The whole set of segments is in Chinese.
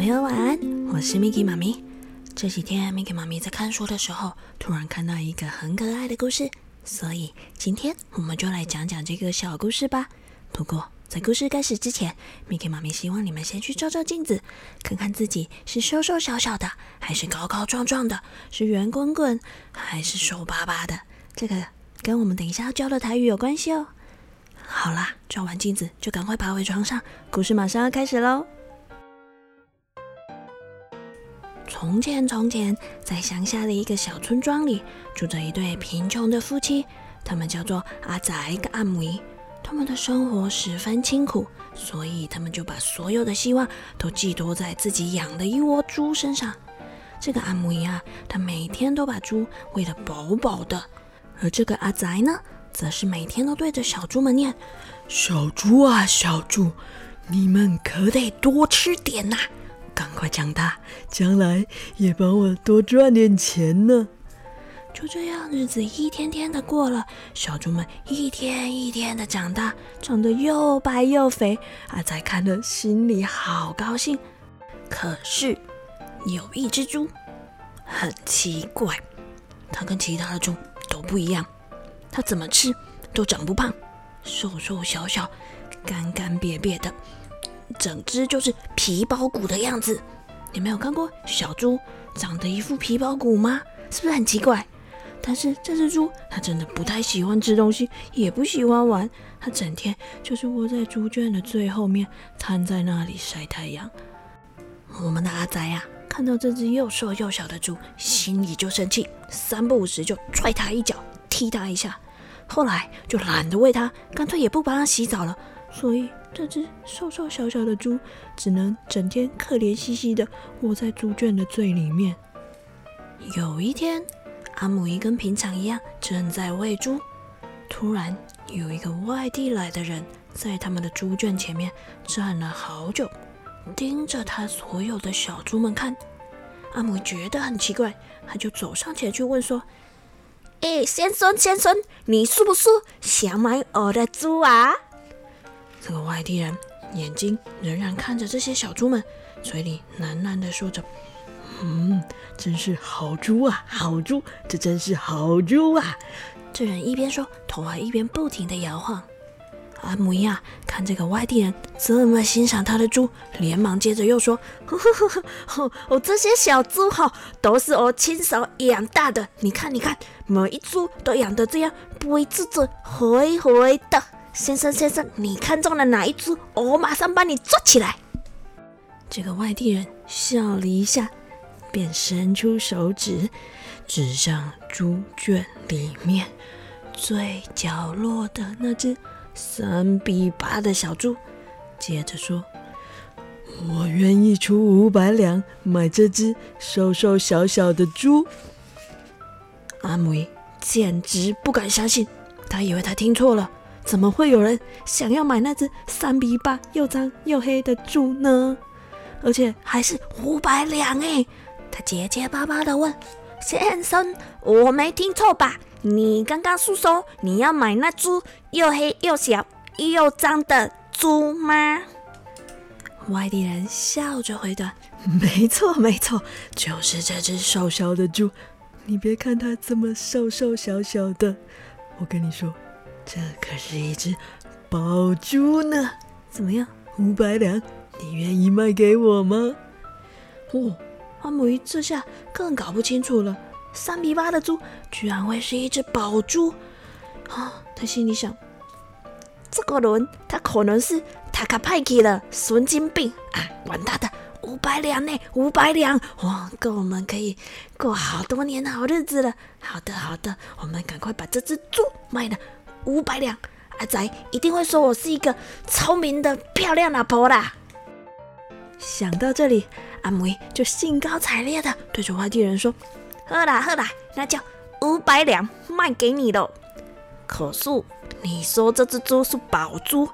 朋友晚安，我是 Miki 妈咪。这几天 Miki 妈咪在看书的时候，突然看到一个很可爱的故事，所以今天我们就来讲讲这个小故事吧。不过在故事开始之前，Miki 妈咪希望你们先去照照镜子，看看自己是瘦瘦小小的，还是高高壮壮的，是圆滚滚，还是瘦巴巴的。这个跟我们等一下要教的台语有关系哦。好啦，照完镜子就赶快爬回床上，故事马上要开始喽。从前，从前，在乡下的一个小村庄里，住着一对贫穷的夫妻，他们叫做阿仔跟阿梅。他们的生活十分清苦，所以他们就把所有的希望都寄托在自己养的一窝猪身上。这个阿梅啊，他每天都把猪喂得饱饱的，而这个阿仔呢？则是每天都对着小猪们念：“小猪啊，小猪，你们可得多吃点呐，赶快长大，将来也帮我多赚点钱呢。”就这样，日子一天天的过了，小猪们一天一天的长大，长得又白又肥。阿仔看了心里好高兴。可是有一只猪很奇怪，它跟其他的猪都不一样。它怎么吃都长不胖，瘦瘦小小，干干瘪瘪的，整只就是皮包骨的样子。你没有看过小猪长得一副皮包骨吗？是不是很奇怪？但是这只猪它真的不太喜欢吃东西，也不喜欢玩，它整天就是窝在猪圈的最后面，瘫在那里晒太阳。我们的阿仔呀，看到这只又瘦又小的猪，心里就生气，三不五时就踹它一脚。踢它一下，后来就懒得喂它，干脆也不帮它洗澡了。所以这只瘦瘦小小的猪只能整天可怜兮兮的窝在猪圈的最里面。有一天，阿姆伊跟平常一样正在喂猪，突然有一个外地来的人在他们的猪圈前面站了好久，盯着他所有的小猪们看。阿姆觉得很奇怪，他就走上前去问说。哎，先生先生，你是不是想买我的猪啊？这个外地人眼睛仍然看着这些小猪们，嘴里喃喃的说着：“嗯，真是好猪啊，好猪，这真是好猪啊！”这人一边说，头还一边不停的摇晃。阿姆亚看这个外地人这么欣赏他的猪，连忙接着又说：“呵呵呵呵，我这些小猪哈都是我亲手养大的，你看，你看，每一猪都养得这样肥滋滋、肥肥的。先生，先生，你看中了哪一只？我马上帮你抓起来。”这个外地人笑了一下，便伸出手指，指向猪圈里面最角落的那只。三比八的小猪，接着说：“我愿意出五百两买这只瘦瘦小小的猪。”阿梅简直不敢相信，他以为他听错了，怎么会有人想要买那只三比八又脏又黑的猪呢？而且还是五百两哎！他结结巴巴的问：“先生，我没听错吧？”你刚刚是说你要买那只又黑又小又脏的猪吗？外地人笑着回答：“没错，没错，就是这只瘦小的猪。你别看它这么瘦瘦小小的，我跟你说，这可是一只宝珠呢。怎么样，五百两，你愿意卖给我吗？”哦，阿母这下更搞不清楚了。三比八的猪居然会是一只宝珠啊！他心里想：这个人他可能是塔卡派克的神经病啊！管他的，五百两呢，五百两哇，够我们可以过好多年的好日子了。好的，好的，我们赶快把这只猪卖了五百两。阿仔一定会说我是一个聪明的漂亮老婆啦。想到这里，阿梅就兴高采烈的对着外地人说。喝啦喝啦，那叫五百两卖给你喽。可是你说这只猪是宝猪，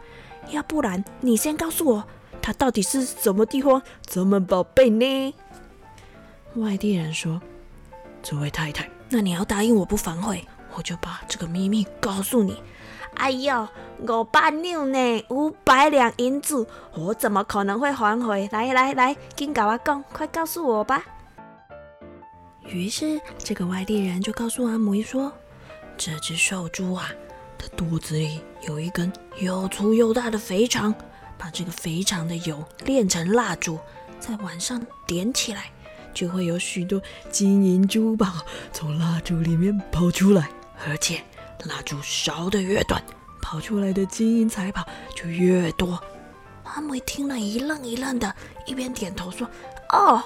要不然你先告诉我，它到底是什么地方这么宝贝呢？外地人说：“这位太太，那你要答应我不反悔，我就把这个秘密告诉你。哎呦，五百两呢，五百两银子，我怎么可能会还回来？来来，紧跟我讲，快告诉我吧。于是，这个外地人就告诉阿母说：“这只瘦猪啊，它肚子里有一根又粗又大的肥肠，把这个肥肠的油炼成蜡烛，在晚上点起来，就会有许多金银珠宝从蜡烛里面跑出来，而且。”蜡烛烧得越短，跑出来的金银财宝就越多。阿梅听了一愣一愣的，一边点头说：“哦，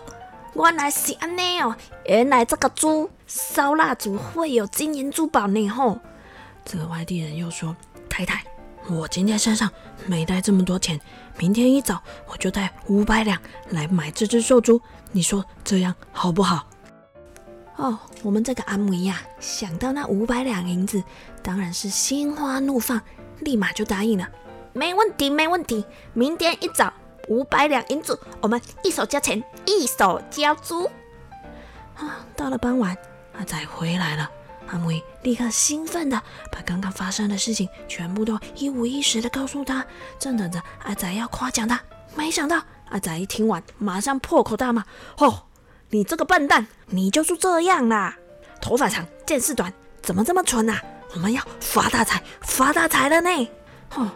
原来是安尼哦，原来这个猪烧蜡烛会有金银珠宝呢。”吼，这个外地人又说：“太太，我今天身上没带这么多钱，明天一早我就带五百两来买这只瘦猪，你说这样好不好？”哦，我们这个阿姆呀，想到那五百两银子，当然是心花怒放，立马就答应了。没问题，没问题。明天一早五百两银子，我们一手交钱，一手交租。啊，到了傍晚，阿仔回来了。阿姆立刻兴奋的把刚刚发生的事情全部都一五一十的告诉他，正等着阿仔要夸奖他。没想到阿仔一听完，马上破口大骂：哦！你这个笨蛋，你就是这样啦！头发长见识短，怎么这么蠢啊？我们要发大财，发大财了呢！哦，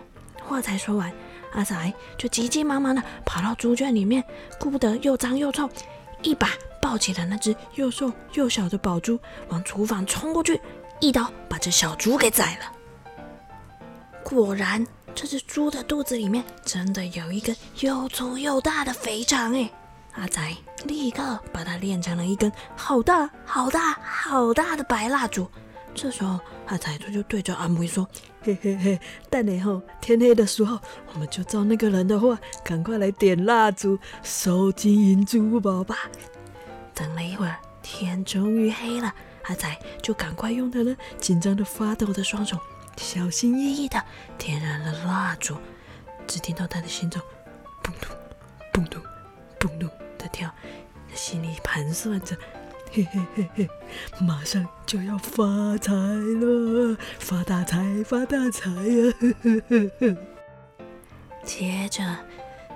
话才说完，阿仔就急急忙忙的跑到猪圈里面，顾不得又脏又臭，一把抱起了那只又瘦又小的宝猪，往厨房冲过去，一刀把这小猪给宰了。果然，这只猪的肚子里面真的有一根又粗又大的肥肠哎！阿仔立刻把它炼成了一根好大、好大、好大的白蜡烛。这时候，阿仔就对着阿梅说：“嘿嘿嘿，等以后天黑的时候，我们就照那个人的话，赶快来点蜡烛，收金银珠宝吧。”等了一会儿，天终于黑了，阿仔就赶快用他那紧张的发抖的双手，小心翼翼的点燃了蜡烛。只听到他的心中“砰咚，砰咚，”。心里盘算着，嘿嘿嘿嘿，马上就要发财了，发大财，发大财呀！接着，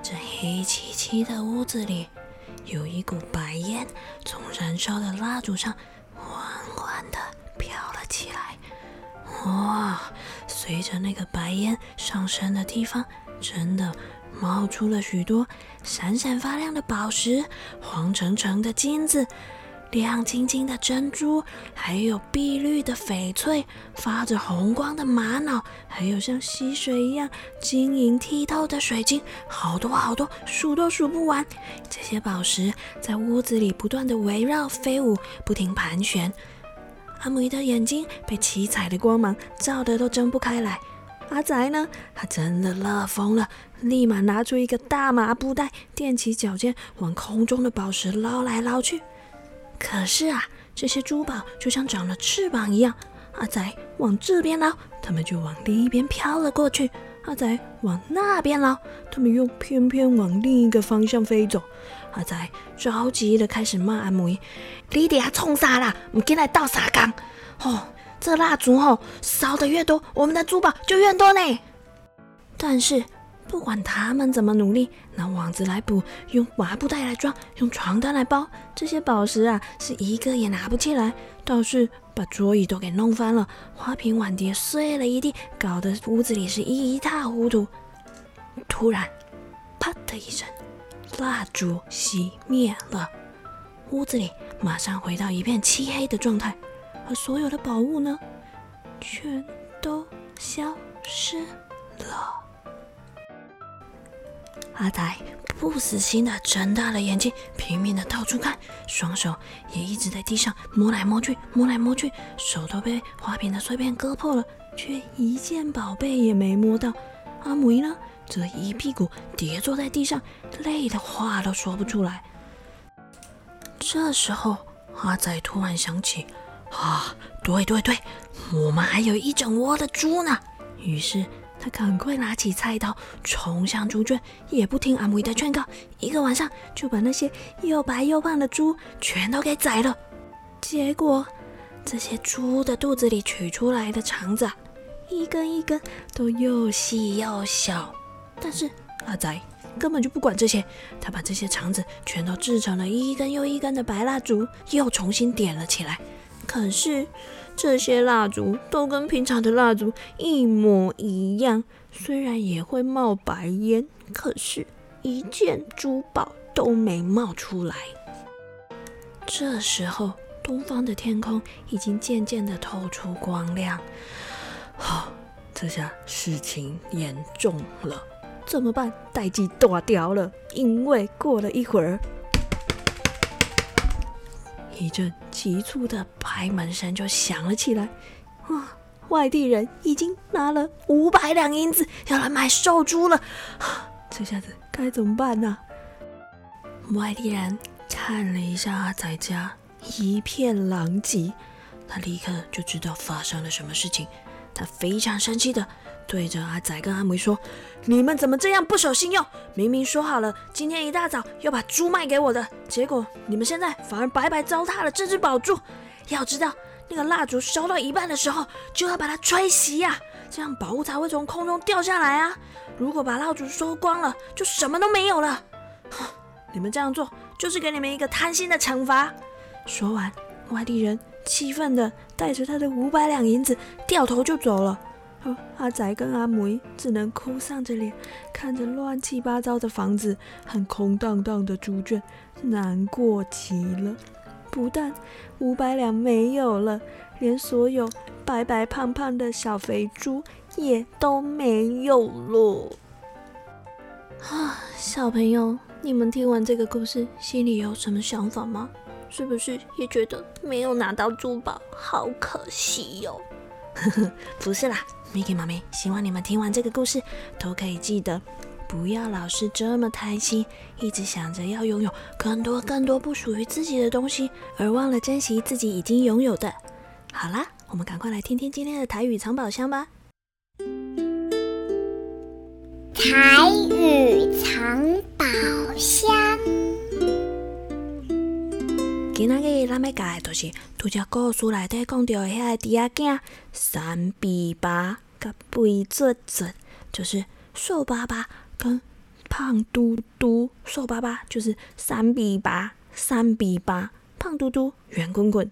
这黑漆漆的屋子里，有一股白烟从燃烧的蜡烛上缓缓的飘了起来。哇，随着那个白烟上升的地方，真的。冒出了许多闪闪发亮的宝石，黄澄澄的金子，亮晶晶的珍珠，还有碧绿的翡翠，发着红光的玛瑙，还有像溪水一样晶莹剔透的水晶，好多好多，数都数不完。这些宝石在屋子里不断的围绕飞舞，不停盘旋。阿姆的眼睛被七彩的光芒照得都睁不开来。阿仔呢？他真的乐疯了，立马拿出一个大麻布袋，踮起脚尖往空中的宝石捞来捞去。可是啊，这些珠宝就像长了翅膀一样，阿仔往这边捞，他们就往另一边飘了过去；阿仔往那边捞，他们又偏偏往另一个方向飞走。阿仔着急的开始骂阿梅：“你底下冲啥啦？唔进来倒啥缸？哦！”这蜡烛哦，烧的越多，我们的珠宝就越多呢。但是不管他们怎么努力，拿网子来补，用麻布袋来装，用床单来包，这些宝石啊，是一个也拿不起来。倒是把桌椅都给弄翻了，花瓶碗碟碎了一地，搞得屋子里是一塌糊涂。突然，啪的一声，蜡烛熄灭了，屋子里马上回到一片漆黑的状态。而所有的宝物呢，全都消失了。阿呆不死心的睁大了眼睛，拼命的到处看，双手也一直在地上摸来摸去，摸来摸去，手都被花瓶的碎片割破了，却一件宝贝也没摸到。阿母呢，则一屁股跌坐在地上，累的话都说不出来。这时候，阿仔突然想起。啊，对对对，我们还有一整窝的猪呢。于是他赶快拿起菜刀，冲向猪圈，也不听阿母的劝告，一个晚上就把那些又白又胖的猪全都给宰了。结果，这些猪的肚子里取出来的肠子，一根一根都又细又小。但是阿仔根本就不管这些，他把这些肠子全都制成了一根又一根的白蜡烛，又重新点了起来。可是这些蜡烛都跟平常的蜡烛一模一样，虽然也会冒白烟，可是一件珠宝都没冒出来。这时候。东方的天空已经渐渐的透出光亮，好，这下事情严重了，怎么办？代际断掉了，因为过了一会儿，一阵急促的拍门声就响了起来。啊，外地人已经拿了五百两银子要来买寿猪了，这下子该怎么办呢？外地人看了一下阿仔家。一片狼藉，他立刻就知道发生了什么事情。他非常生气的对着阿仔跟阿梅说：“你们怎么这样不守信用？明明说好了今天一大早要把猪卖给我的，结果你们现在反而白白糟蹋了这只宝珠。要知道，那个蜡烛烧到一半的时候就要把它吹熄呀，这样宝物才会从空中掉下来啊。如果把蜡烛烧光了，就什么都没有了。你们这样做就是给你们一个贪心的惩罚。”说完，外地人气愤的带着他的五百两银子掉头就走了。阿仔跟阿梅只能哭丧着脸，看着乱七八糟的房子和空荡荡的猪圈，难过极了。不但五百两没有了，连所有白白胖胖的小肥猪也都没有了。啊，小朋友，你们听完这个故事，心里有什么想法吗？是不是也觉得没有拿到珠宝，好可惜哟？不是啦，Miki 妈咪希望你们听完这个故事，都可以记得不要老是这么贪心，一直想着要拥有更多更多不属于自己的东西，而忘了珍惜自己已经拥有的。好啦，我们赶快来听听今天的台语藏宝箱吧。台语藏宝箱。今仔日咱要教的就是拄只故事内底讲到的遐个猪仔囝三比八甲肥卒卒，就是瘦巴巴跟胖嘟嘟。瘦巴巴就是三比八，三比八，胖嘟嘟圆滚滚，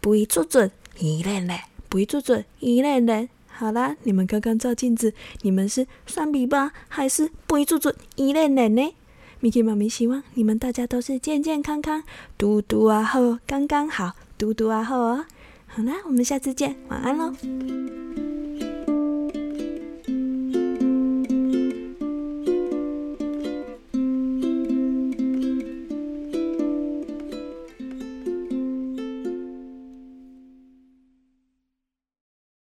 肥卒卒圆脸脸，肥卒卒圆脸脸。好啦，你们刚刚照镜子，你们是三比八还是肥卒卒圆脸脸呢？米奇妈咪希望你们大家都是健健康康，嘟嘟啊好，刚刚好，嘟嘟啊好哦。好啦，我们下次见，晚安喽。